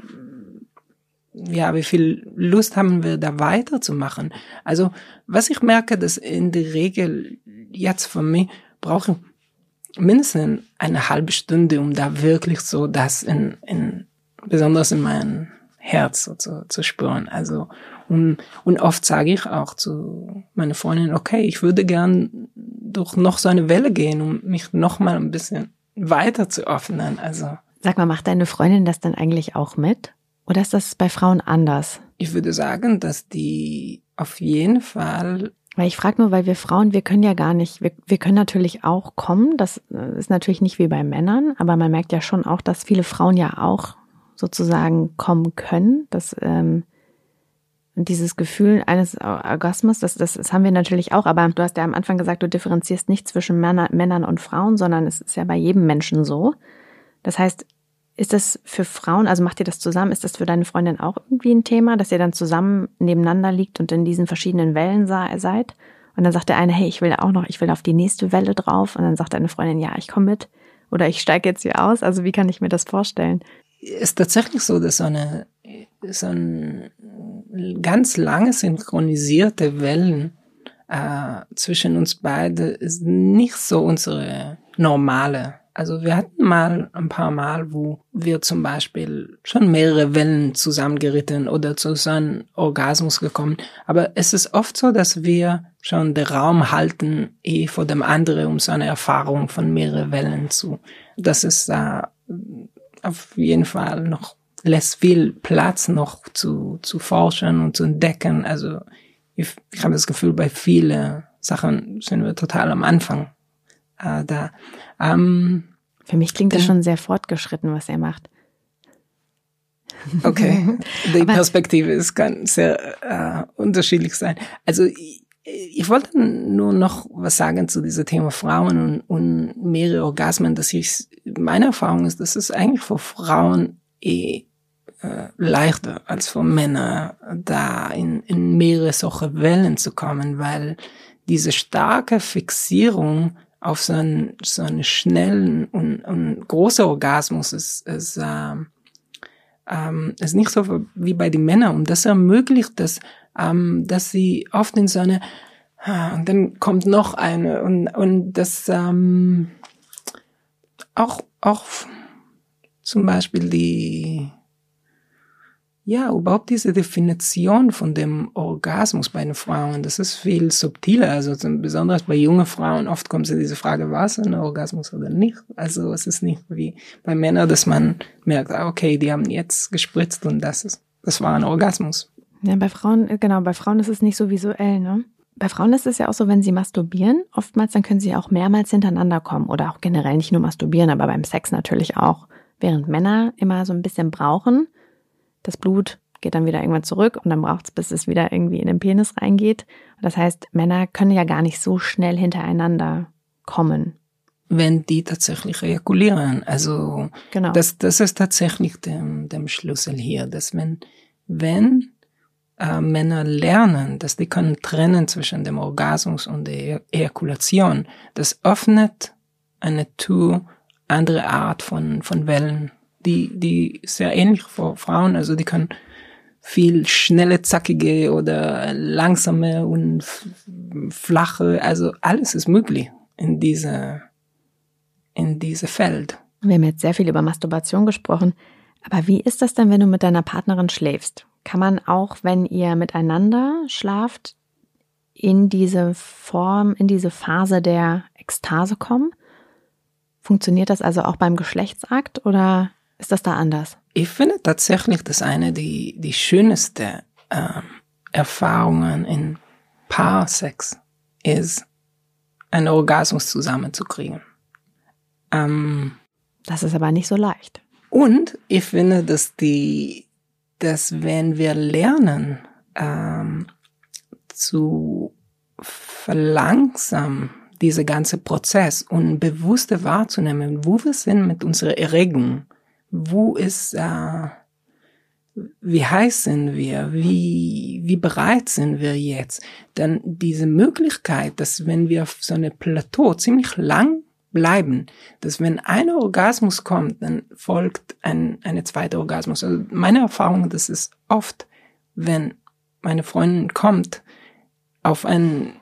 Speaker 2: ja, wie viel Lust haben wir da weiterzumachen. Also, was ich merke, dass in der Regel jetzt für mich brauche ich mindestens eine halbe Stunde, um da wirklich so das in, in besonders in mein Herz so zu, zu spüren. Also, und, und oft sage ich auch zu meiner Freundin, okay, ich würde gern durch noch so eine Welle gehen, um mich noch mal ein bisschen weiter zu öffnen. Also.
Speaker 1: Sag mal, macht deine Freundin das dann eigentlich auch mit? Oder ist das bei Frauen anders?
Speaker 2: Ich würde sagen, dass die auf jeden Fall.
Speaker 1: Weil ich frage nur, weil wir Frauen, wir können ja gar nicht, wir, wir können natürlich auch kommen. Das ist natürlich nicht wie bei Männern, aber man merkt ja schon auch, dass viele Frauen ja auch sozusagen kommen können. Das ähm, und dieses Gefühl eines Orgasmus, das, das, das haben wir natürlich auch, aber du hast ja am Anfang gesagt, du differenzierst nicht zwischen Männer, Männern und Frauen, sondern es ist ja bei jedem Menschen so. Das heißt, ist das für Frauen, also macht ihr das zusammen, ist das für deine Freundin auch irgendwie ein Thema, dass ihr dann zusammen nebeneinander liegt und in diesen verschiedenen Wellen seid? Und dann sagt der eine, hey, ich will auch noch, ich will auf die nächste Welle drauf. Und dann sagt deine Freundin, ja, ich komme mit. Oder ich steige jetzt hier aus. Also wie kann ich mir das vorstellen?
Speaker 2: Ist tatsächlich so, dass so eine, so ein ganz lange synchronisierte Wellen äh, zwischen uns beide ist nicht so unsere normale. Also wir hatten mal ein paar Mal, wo wir zum Beispiel schon mehrere Wellen zusammengeritten oder zu so einem Orgasmus gekommen. Aber es ist oft so, dass wir schon den Raum halten, eh vor dem anderen, um so eine Erfahrung von mehreren Wellen zu. Das ist äh, auf jeden Fall noch lässt viel Platz noch zu, zu forschen und zu entdecken. Also ich, ich habe das Gefühl, bei vielen Sachen sind wir total am Anfang äh, da. Ähm,
Speaker 1: Für mich klingt das schon sehr fortgeschritten, was er macht.
Speaker 2: Okay, die Perspektive ist ganz sehr äh, unterschiedlich sein. Also ich, ich wollte nur noch was sagen zu diesem Thema Frauen und, und mehrere Orgasmen, dass ich, meine Erfahrung ist, dass es eigentlich für Frauen eh äh, leichter als für Männer, da in, in mehrere solche Wellen zu kommen, weil diese starke Fixierung auf so einen, so einen schnellen und, und großen Orgasmus ist, ist, äh, ähm, ist nicht so wie bei den Männern. Und das ermöglicht das, ähm, dass sie oft in so eine, ah, und dann kommt noch eine, und, und das ähm, auch, auch zum Beispiel die, ja, überhaupt diese Definition von dem Orgasmus bei den Frauen, das ist viel subtiler. Also besonders bei jungen Frauen, oft kommt so diese Frage, war es ein Orgasmus oder nicht? Also es ist nicht wie bei Männern, dass man merkt, ah, okay, die haben jetzt gespritzt und das ist, das war ein Orgasmus.
Speaker 1: Ja, bei Frauen, genau, bei Frauen ist es nicht so visuell, ne? Bei Frauen ist es ja auch so, wenn sie masturbieren, oftmals dann können sie auch mehrmals hintereinander kommen oder auch generell nicht nur masturbieren, aber beim Sex natürlich auch. Während Männer immer so ein bisschen brauchen, das Blut geht dann wieder irgendwann zurück und dann braucht es, bis es wieder irgendwie in den Penis reingeht. Das heißt, Männer können ja gar nicht so schnell hintereinander kommen.
Speaker 2: Wenn die tatsächlich ejakulieren. Also genau. das, das ist tatsächlich dem, dem Schlüssel hier, dass wenn, wenn äh, Männer lernen, dass die können trennen zwischen dem Orgasmus und der Ejakulation, das öffnet eine Tür, andere Art von, von Wellen, die, die sehr ähnlich für Frauen, also die können viel schnelle, zackige oder langsame und flache, also alles ist möglich in diese, in diese Feld.
Speaker 1: Wir haben jetzt sehr viel über Masturbation gesprochen. Aber wie ist das denn, wenn du mit deiner Partnerin schläfst? Kann man auch, wenn ihr miteinander schlaft, in diese Form, in diese Phase der Ekstase kommen? Funktioniert das also auch beim Geschlechtsakt oder ist das da anders?
Speaker 2: Ich finde tatsächlich, dass eine die, die schönste äh, Erfahrungen in Paarsex ist, einen Orgasmus zusammenzukriegen.
Speaker 1: Ähm, das ist aber nicht so leicht.
Speaker 2: Und ich finde, dass die, dass wenn wir lernen ähm, zu verlangsamen, dieser ganze Prozess und bewusster wahrzunehmen, wo wir sind mit unserer Erregung, wo ist, äh, wie heiß sind wir, wie, wie bereit sind wir jetzt, dann diese Möglichkeit, dass wenn wir auf so eine Plateau ziemlich lang bleiben, dass wenn ein Orgasmus kommt, dann folgt ein eine zweite Orgasmus. Also meine Erfahrung, das ist oft, wenn meine Freundin kommt, auf ein,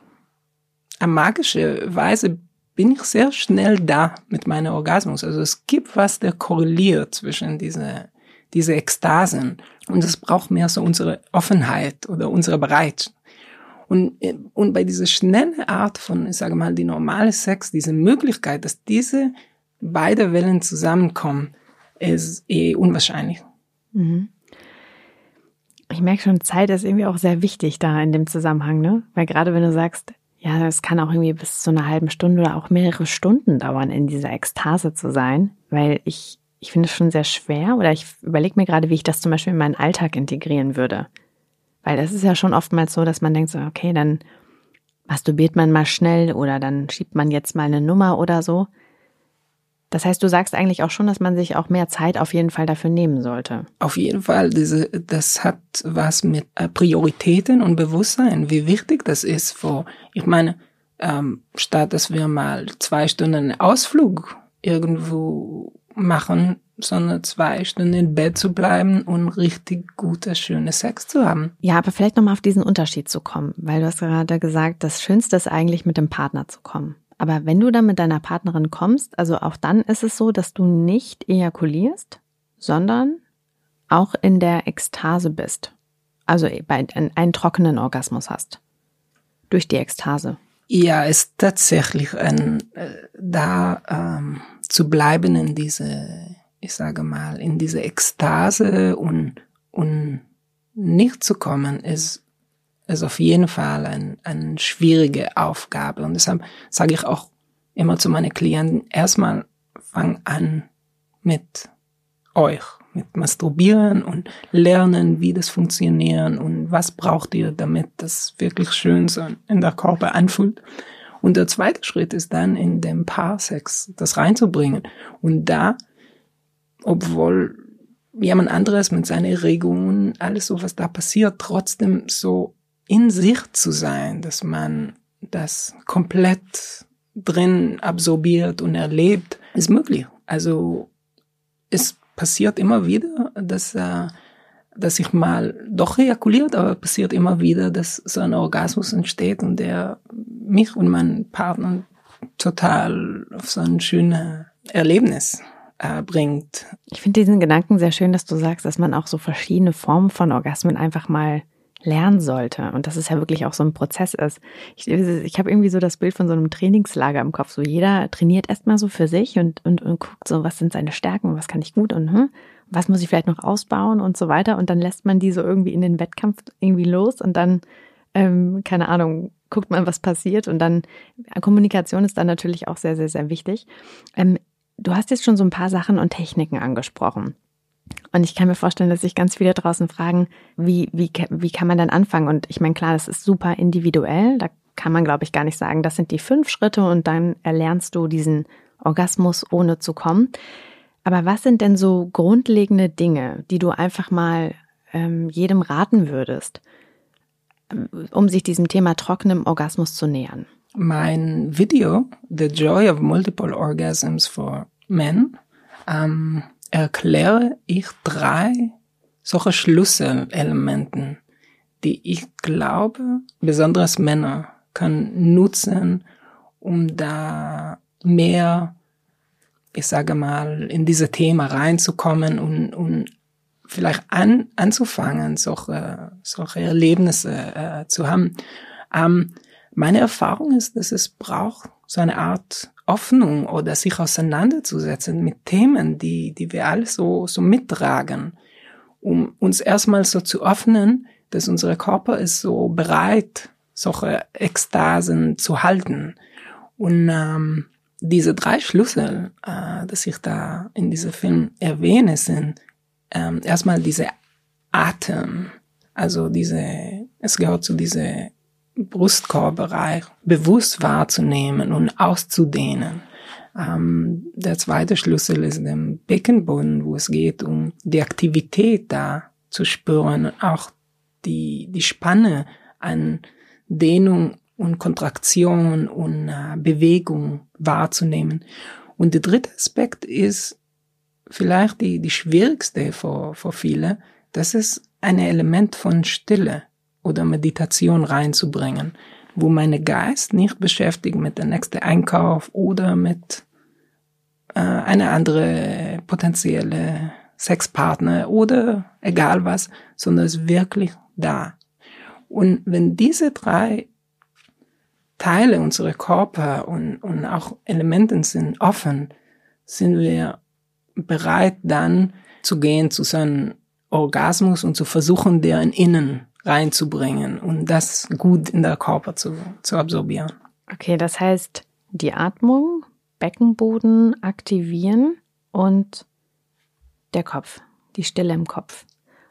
Speaker 2: eine magische Weise bin ich sehr schnell da mit meinem Orgasmus. Also es gibt was, der korreliert zwischen diese, diese Ekstasen. Und es braucht mehr so unsere Offenheit oder unsere Bereitschaft und, und bei dieser schnellen Art von, ich sage mal, die normale Sex, diese Möglichkeit, dass diese beide Wellen zusammenkommen, ist eh unwahrscheinlich. Mhm.
Speaker 1: Ich merke schon, Zeit ist irgendwie auch sehr wichtig da in dem Zusammenhang, ne? Weil gerade wenn du sagst, ja, es kann auch irgendwie bis zu einer halben Stunde oder auch mehrere Stunden dauern, in dieser Ekstase zu sein, weil ich, ich finde es schon sehr schwer oder ich überlege mir gerade, wie ich das zum Beispiel in meinen Alltag integrieren würde. Weil das ist ja schon oftmals so, dass man denkt so, okay, dann masturbiert man mal schnell oder dann schiebt man jetzt mal eine Nummer oder so. Das heißt, du sagst eigentlich auch schon, dass man sich auch mehr Zeit auf jeden Fall dafür nehmen sollte.
Speaker 2: Auf jeden Fall, diese, das hat was mit äh, Prioritäten und Bewusstsein, wie wichtig das ist. Vor, ich meine, ähm, statt dass wir mal zwei Stunden Ausflug irgendwo machen, sondern zwei Stunden im Bett zu bleiben und richtig guter, schöner Sex zu haben.
Speaker 1: Ja, aber vielleicht nochmal auf diesen Unterschied zu kommen, weil du hast gerade gesagt, das Schönste ist eigentlich mit dem Partner zu kommen. Aber wenn du dann mit deiner Partnerin kommst, also auch dann ist es so, dass du nicht ejakulierst, sondern auch in der Ekstase bist. Also einen trockenen Orgasmus hast. Durch die Ekstase.
Speaker 2: Ja, ist tatsächlich ein, äh, da ähm, zu bleiben in diese ich sage mal, in diese Ekstase und, und nicht zu kommen, ist, ist auf jeden Fall ein, eine schwierige Aufgabe. Und deshalb sage ich auch immer zu meinen Klienten, erstmal fang an mit euch, mit Masturbieren und lernen, wie das funktioniert und was braucht ihr, damit das wirklich schön so in der Körper anfühlt. Und der zweite Schritt ist dann in dem Paarsex das reinzubringen. Und da obwohl jemand anderes mit seinen Erregungen, alles so, was da passiert, trotzdem so in sich zu sein, dass man das komplett drin absorbiert und erlebt, ist möglich. Also es passiert immer wieder, dass, äh, dass ich mal doch reakuliert, aber passiert immer wieder, dass so ein Orgasmus entsteht und der mich und meinen Partner total auf so ein schönes Erlebnis äh, bringt.
Speaker 1: Ich finde diesen Gedanken sehr schön, dass du sagst, dass man auch so verschiedene Formen von Orgasmen einfach mal lernen sollte und dass es ja wirklich auch so ein Prozess ist. Ich, ich habe irgendwie so das Bild von so einem Trainingslager im Kopf. So jeder trainiert erstmal so für sich und, und, und guckt so, was sind seine Stärken und was kann ich gut und hm, was muss ich vielleicht noch ausbauen und so weiter. Und dann lässt man die so irgendwie in den Wettkampf irgendwie los und dann, ähm, keine Ahnung, guckt man, was passiert. Und dann Kommunikation ist dann natürlich auch sehr, sehr, sehr wichtig. Ähm, Du hast jetzt schon so ein paar Sachen und Techniken angesprochen. Und ich kann mir vorstellen, dass sich ganz viele draußen fragen, wie, wie, wie kann man dann anfangen? Und ich meine, klar, das ist super individuell. Da kann man, glaube ich, gar nicht sagen, das sind die fünf Schritte und dann erlernst du diesen Orgasmus ohne zu kommen. Aber was sind denn so grundlegende Dinge, die du einfach mal ähm, jedem raten würdest, um sich diesem Thema trockenem Orgasmus zu nähern?
Speaker 2: Mein Video, The Joy of Multiple Orgasms for Men, ähm, erkläre ich drei solche Schlüsselelementen, die ich glaube, besonders Männer können nutzen, um da mehr, ich sage mal, in diese Thema reinzukommen und, und vielleicht an, anzufangen, solche, solche Erlebnisse äh, zu haben. Ähm, meine Erfahrung ist, dass es braucht so eine Art Hoffnung oder sich auseinanderzusetzen mit Themen, die, die wir alle so, so mittragen, um uns erstmal so zu öffnen, dass unser Körper ist so bereit, solche Ekstasen zu halten. Und ähm, diese drei Schlüssel, äh, dass ich da in diesem Film erwähne, sind ähm, erstmal diese Atem, also diese, es gehört zu diese Brustkorbbereich bewusst wahrzunehmen und auszudehnen. Ähm, der zweite Schlüssel ist der Beckenboden, wo es geht, um die Aktivität da zu spüren und auch die, die Spanne an Dehnung und Kontraktion und äh, Bewegung wahrzunehmen. Und der dritte Aspekt ist vielleicht die, die schwierigste für, für viele, das ist ein Element von Stille oder Meditation reinzubringen, wo meine Geist nicht beschäftigt mit der nächste Einkauf oder mit äh, eine andere potenzielle Sexpartner oder egal was, sondern ist wirklich da. Und wenn diese drei Teile unserer Körper und, und auch Elementen sind offen, sind wir bereit dann zu gehen zu so einem Orgasmus und zu versuchen, der in innen reinzubringen und das gut in der Körper zu, zu absorbieren.
Speaker 1: Okay, das heißt, die Atmung, Beckenboden aktivieren und der Kopf, die Stille im Kopf.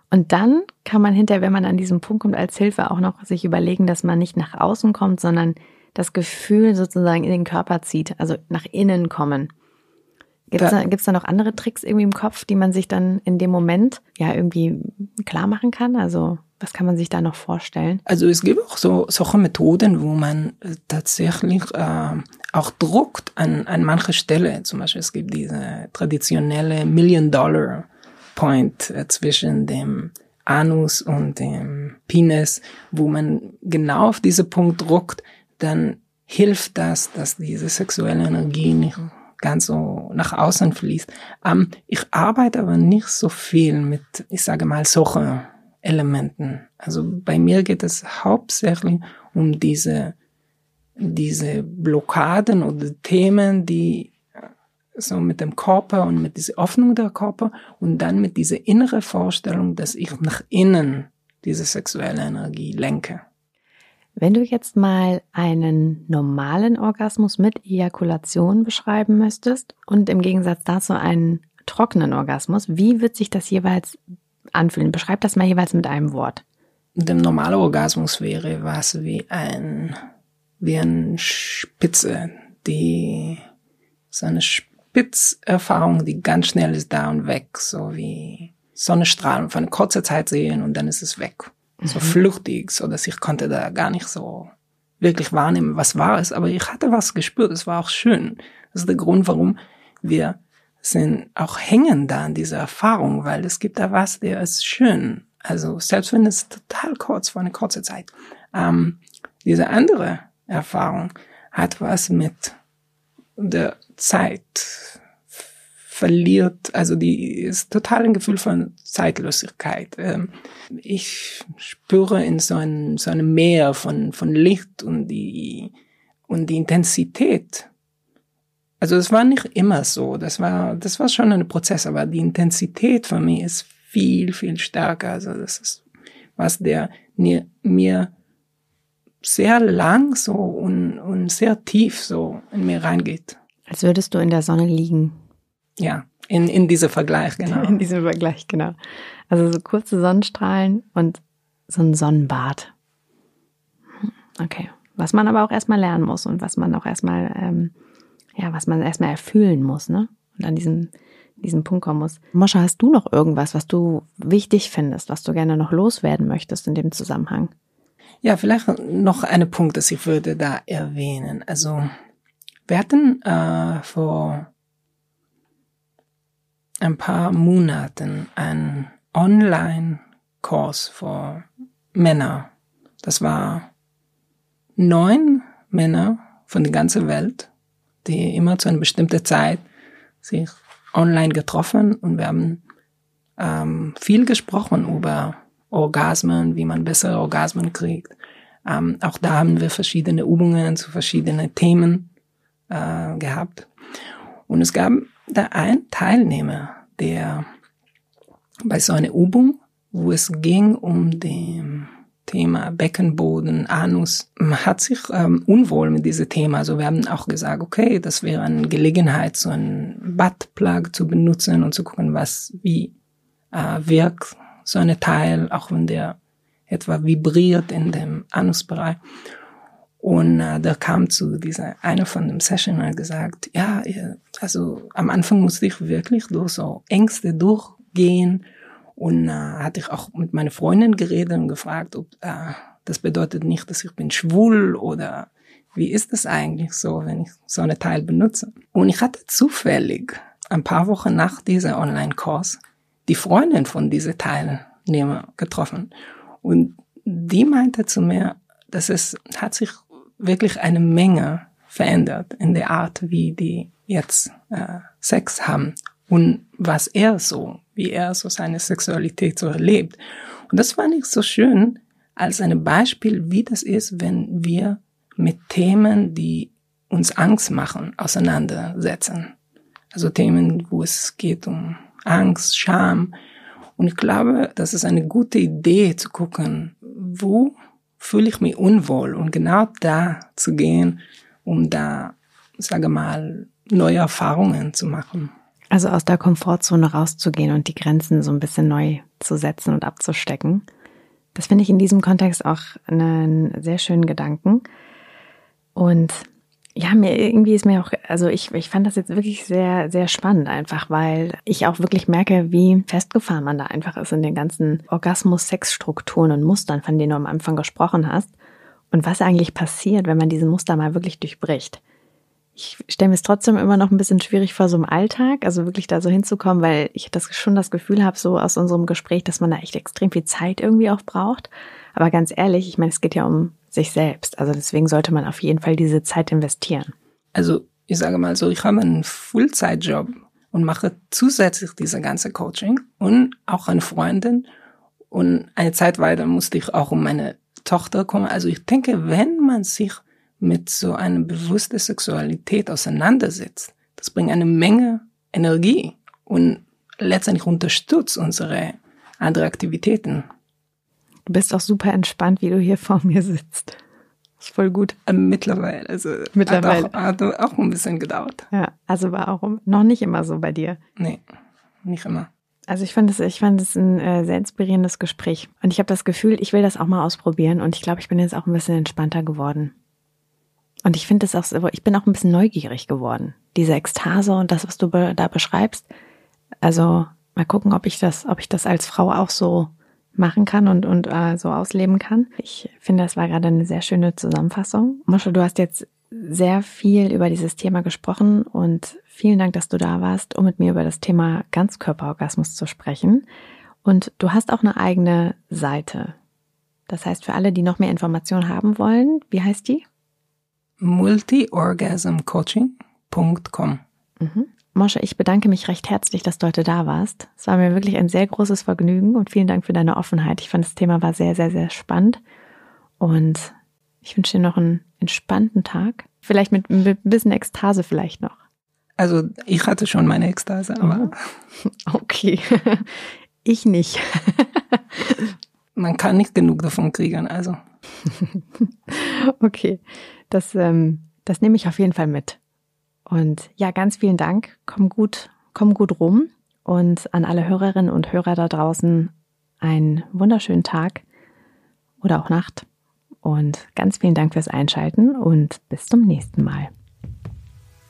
Speaker 1: Und dann kann man hinterher, wenn man an diesem Punkt kommt, als Hilfe auch noch sich überlegen, dass man nicht nach außen kommt, sondern das Gefühl sozusagen in den Körper zieht, also nach innen kommen. Gibt es da, gibt's da noch andere Tricks irgendwie im Kopf, die man sich dann in dem Moment ja irgendwie klar machen kann? Also was kann man sich da noch vorstellen?
Speaker 2: Also es gibt auch so solche Methoden, wo man äh, tatsächlich äh, auch druckt an, an manche Stelle. Zum Beispiel es gibt diese traditionelle Million-Dollar-Point äh, zwischen dem Anus und dem Penis, wo man genau auf diesen Punkt druckt, dann hilft das, dass diese sexuelle Energie nicht ganz so nach außen fließt. Ähm, ich arbeite aber nicht so viel mit, ich sage mal, solche Elementen. Also bei mir geht es hauptsächlich um diese, diese Blockaden oder Themen, die so mit dem Körper und mit dieser Öffnung der Körper und dann mit dieser innere Vorstellung, dass ich nach innen diese sexuelle Energie lenke.
Speaker 1: Wenn du jetzt mal einen normalen Orgasmus mit Ejakulation beschreiben müsstest und im Gegensatz dazu einen trockenen Orgasmus, wie wird sich das jeweils anfühlen? Beschreib das mal jeweils mit einem Wort.
Speaker 2: Der normale Orgasmus wäre was wie ein, wie eine Spitze, die, so eine Spitzerfahrung, die ganz schnell ist da und weg, so wie Sonnenstrahlen für eine kurze Zeit sehen und dann ist es weg so mhm. flüchtig, so dass ich konnte da gar nicht so wirklich wahrnehmen, was war es, aber ich hatte was gespürt, es war auch schön. Das ist der Grund, warum wir sind auch hängen da an dieser Erfahrung, weil es gibt da was, der ist schön. Also selbst wenn es total kurz, für eine kurze Zeit. Ähm, diese andere Erfahrung hat was mit der Zeit verliert, also die ist total ein Gefühl von Zeitlosigkeit. Ähm, ich spüre in so einem, so einem Meer von, von Licht und die, und die Intensität. Also es war nicht immer so, das war, das war schon ein Prozess, aber die Intensität von mir ist viel, viel stärker. Also das ist was, der mir, mir sehr lang so und, und sehr tief so in mir reingeht.
Speaker 1: Als würdest du in der Sonne liegen.
Speaker 2: Ja, in, in diesem Vergleich, genau.
Speaker 1: In diesem Vergleich, genau. Also so kurze Sonnenstrahlen und so ein Sonnenbad. Okay. Was man aber auch erstmal lernen muss und was man auch erstmal, ähm, ja, was man erstmal erfüllen muss, ne? Und an diesem, diesen Punkt kommen muss. Moscha, hast du noch irgendwas, was du wichtig findest, was du gerne noch loswerden möchtest in dem Zusammenhang?
Speaker 2: Ja, vielleicht noch eine Punkt, das ich würde da erwähnen. Also wir hatten äh, vor ein paar Monaten einen Online-Kurs für Männer. Das war neun Männer von der ganzen Welt, die immer zu einer bestimmten Zeit sich online getroffen und wir haben ähm, viel gesprochen über Orgasmen, wie man bessere Orgasmen kriegt. Ähm, auch da haben wir verschiedene Übungen zu verschiedenen Themen äh, gehabt. Und es gab da einen Teilnehmer, der bei so einer Übung, wo es ging um dem Thema Beckenboden, Anus, hat sich ähm, unwohl mit diesem Thema. Also wir haben auch gesagt, okay, das wäre eine Gelegenheit, so einen Buttplug zu benutzen und zu gucken, was, wie äh, wirkt so ein Teil, auch wenn der etwa vibriert in dem Anusbereich. Und äh, da kam zu dieser, einer von dem Session hat gesagt, ja, also am Anfang musste ich wirklich durch so Ängste durchgehen und äh, hatte ich auch mit meiner Freundin geredet und gefragt, ob äh, das bedeutet nicht, dass ich bin schwul oder wie ist das eigentlich so, wenn ich so eine Teil benutze? Und ich hatte zufällig ein paar Wochen nach dieser Online-Kurs die Freundin von dieser Teilnehmer getroffen. Und die meinte zu mir, dass es hat sich wirklich eine Menge verändert in der Art, wie die jetzt äh, Sex haben und was er so, wie er so seine Sexualität so erlebt. Und das fand ich so schön als ein Beispiel, wie das ist, wenn wir mit Themen, die uns Angst machen, auseinandersetzen. Also Themen, wo es geht um Angst, Scham. Und ich glaube, das ist eine gute Idee zu gucken, wo fühle ich mich unwohl und genau da zu gehen, um da, sage mal, neue Erfahrungen zu machen.
Speaker 1: Also aus der Komfortzone rauszugehen und die Grenzen so ein bisschen neu zu setzen und abzustecken. Das finde ich in diesem Kontext auch einen sehr schönen Gedanken. Und ja, mir irgendwie ist mir auch, also ich, ich fand das jetzt wirklich sehr, sehr spannend einfach, weil ich auch wirklich merke, wie festgefahren man da einfach ist in den ganzen Orgasmus-Sexstrukturen und Mustern, von denen du am Anfang gesprochen hast. Und was eigentlich passiert, wenn man diese Muster mal wirklich durchbricht. Ich stelle mir es trotzdem immer noch ein bisschen schwierig vor, so im Alltag, also wirklich da so hinzukommen, weil ich das schon das Gefühl habe, so aus unserem Gespräch, dass man da echt extrem viel Zeit irgendwie auch braucht. Aber ganz ehrlich, ich meine, es geht ja um sich selbst. Also deswegen sollte man auf jeden Fall diese Zeit investieren.
Speaker 2: Also ich sage mal so, ich habe einen Fullzeitjob und mache zusätzlich diese ganze Coaching und auch eine Freundin. Und eine Zeit weiter musste ich auch um meine Tochter kommen. Also ich denke, wenn man sich mit so einer bewussten Sexualität auseinandersetzt, das bringt eine Menge Energie und letztendlich unterstützt unsere andere Aktivitäten.
Speaker 1: Du bist auch super entspannt, wie du hier vor mir sitzt. Ist voll gut.
Speaker 2: Ähm, mittlerweile, also
Speaker 1: mittlerweile
Speaker 2: hat auch, hat auch ein bisschen gedauert.
Speaker 1: Ja, also war auch noch nicht immer so bei dir.
Speaker 2: Nee, nicht immer.
Speaker 1: Also ich fand es, ich fand es ein äh, sehr inspirierendes Gespräch und ich habe das Gefühl, ich will das auch mal ausprobieren und ich glaube, ich bin jetzt auch ein bisschen entspannter geworden. Und ich finde es auch, ich bin auch ein bisschen neugierig geworden. Diese Ekstase und das, was du da beschreibst. Also mal gucken, ob ich das, ob ich das als Frau auch so machen kann und, und äh, so ausleben kann. Ich finde, das war gerade eine sehr schöne Zusammenfassung. Mosche, du hast jetzt sehr viel über dieses Thema gesprochen und vielen Dank, dass du da warst, um mit mir über das Thema Ganzkörperorgasmus zu sprechen. Und du hast auch eine eigene Seite. Das heißt, für alle, die noch mehr Informationen haben wollen, wie heißt die?
Speaker 2: multiorgasmcoaching.com.
Speaker 1: Mhm. Mosche, ich bedanke mich recht herzlich, dass du heute da warst. Es war mir wirklich ein sehr großes Vergnügen und vielen Dank für deine Offenheit. Ich fand das Thema war sehr, sehr, sehr spannend und ich wünsche dir noch einen entspannten Tag. Vielleicht mit, ein bisschen Ekstase vielleicht noch.
Speaker 2: Also ich hatte schon meine Ekstase, aber.
Speaker 1: Oh. Okay. Ich nicht.
Speaker 2: Man kann nicht genug davon kriegen, also.
Speaker 1: Okay. Das, ähm, das nehme ich auf jeden Fall mit. Und ja, ganz vielen Dank. Komm gut, komm gut rum. Und an alle Hörerinnen und Hörer da draußen einen wunderschönen Tag oder auch Nacht. Und ganz vielen Dank fürs Einschalten und bis zum nächsten Mal.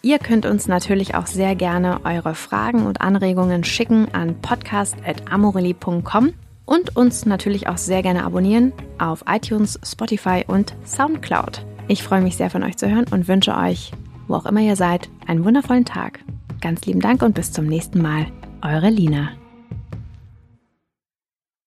Speaker 1: Ihr könnt uns natürlich auch sehr gerne eure Fragen und Anregungen schicken an podcast.amorelie.com und uns natürlich auch sehr gerne abonnieren auf iTunes, Spotify und Soundcloud. Ich freue mich sehr von euch zu hören und wünsche euch, wo auch immer ihr seid, einen wundervollen Tag. Ganz lieben Dank und bis zum nächsten Mal. Eure Lina.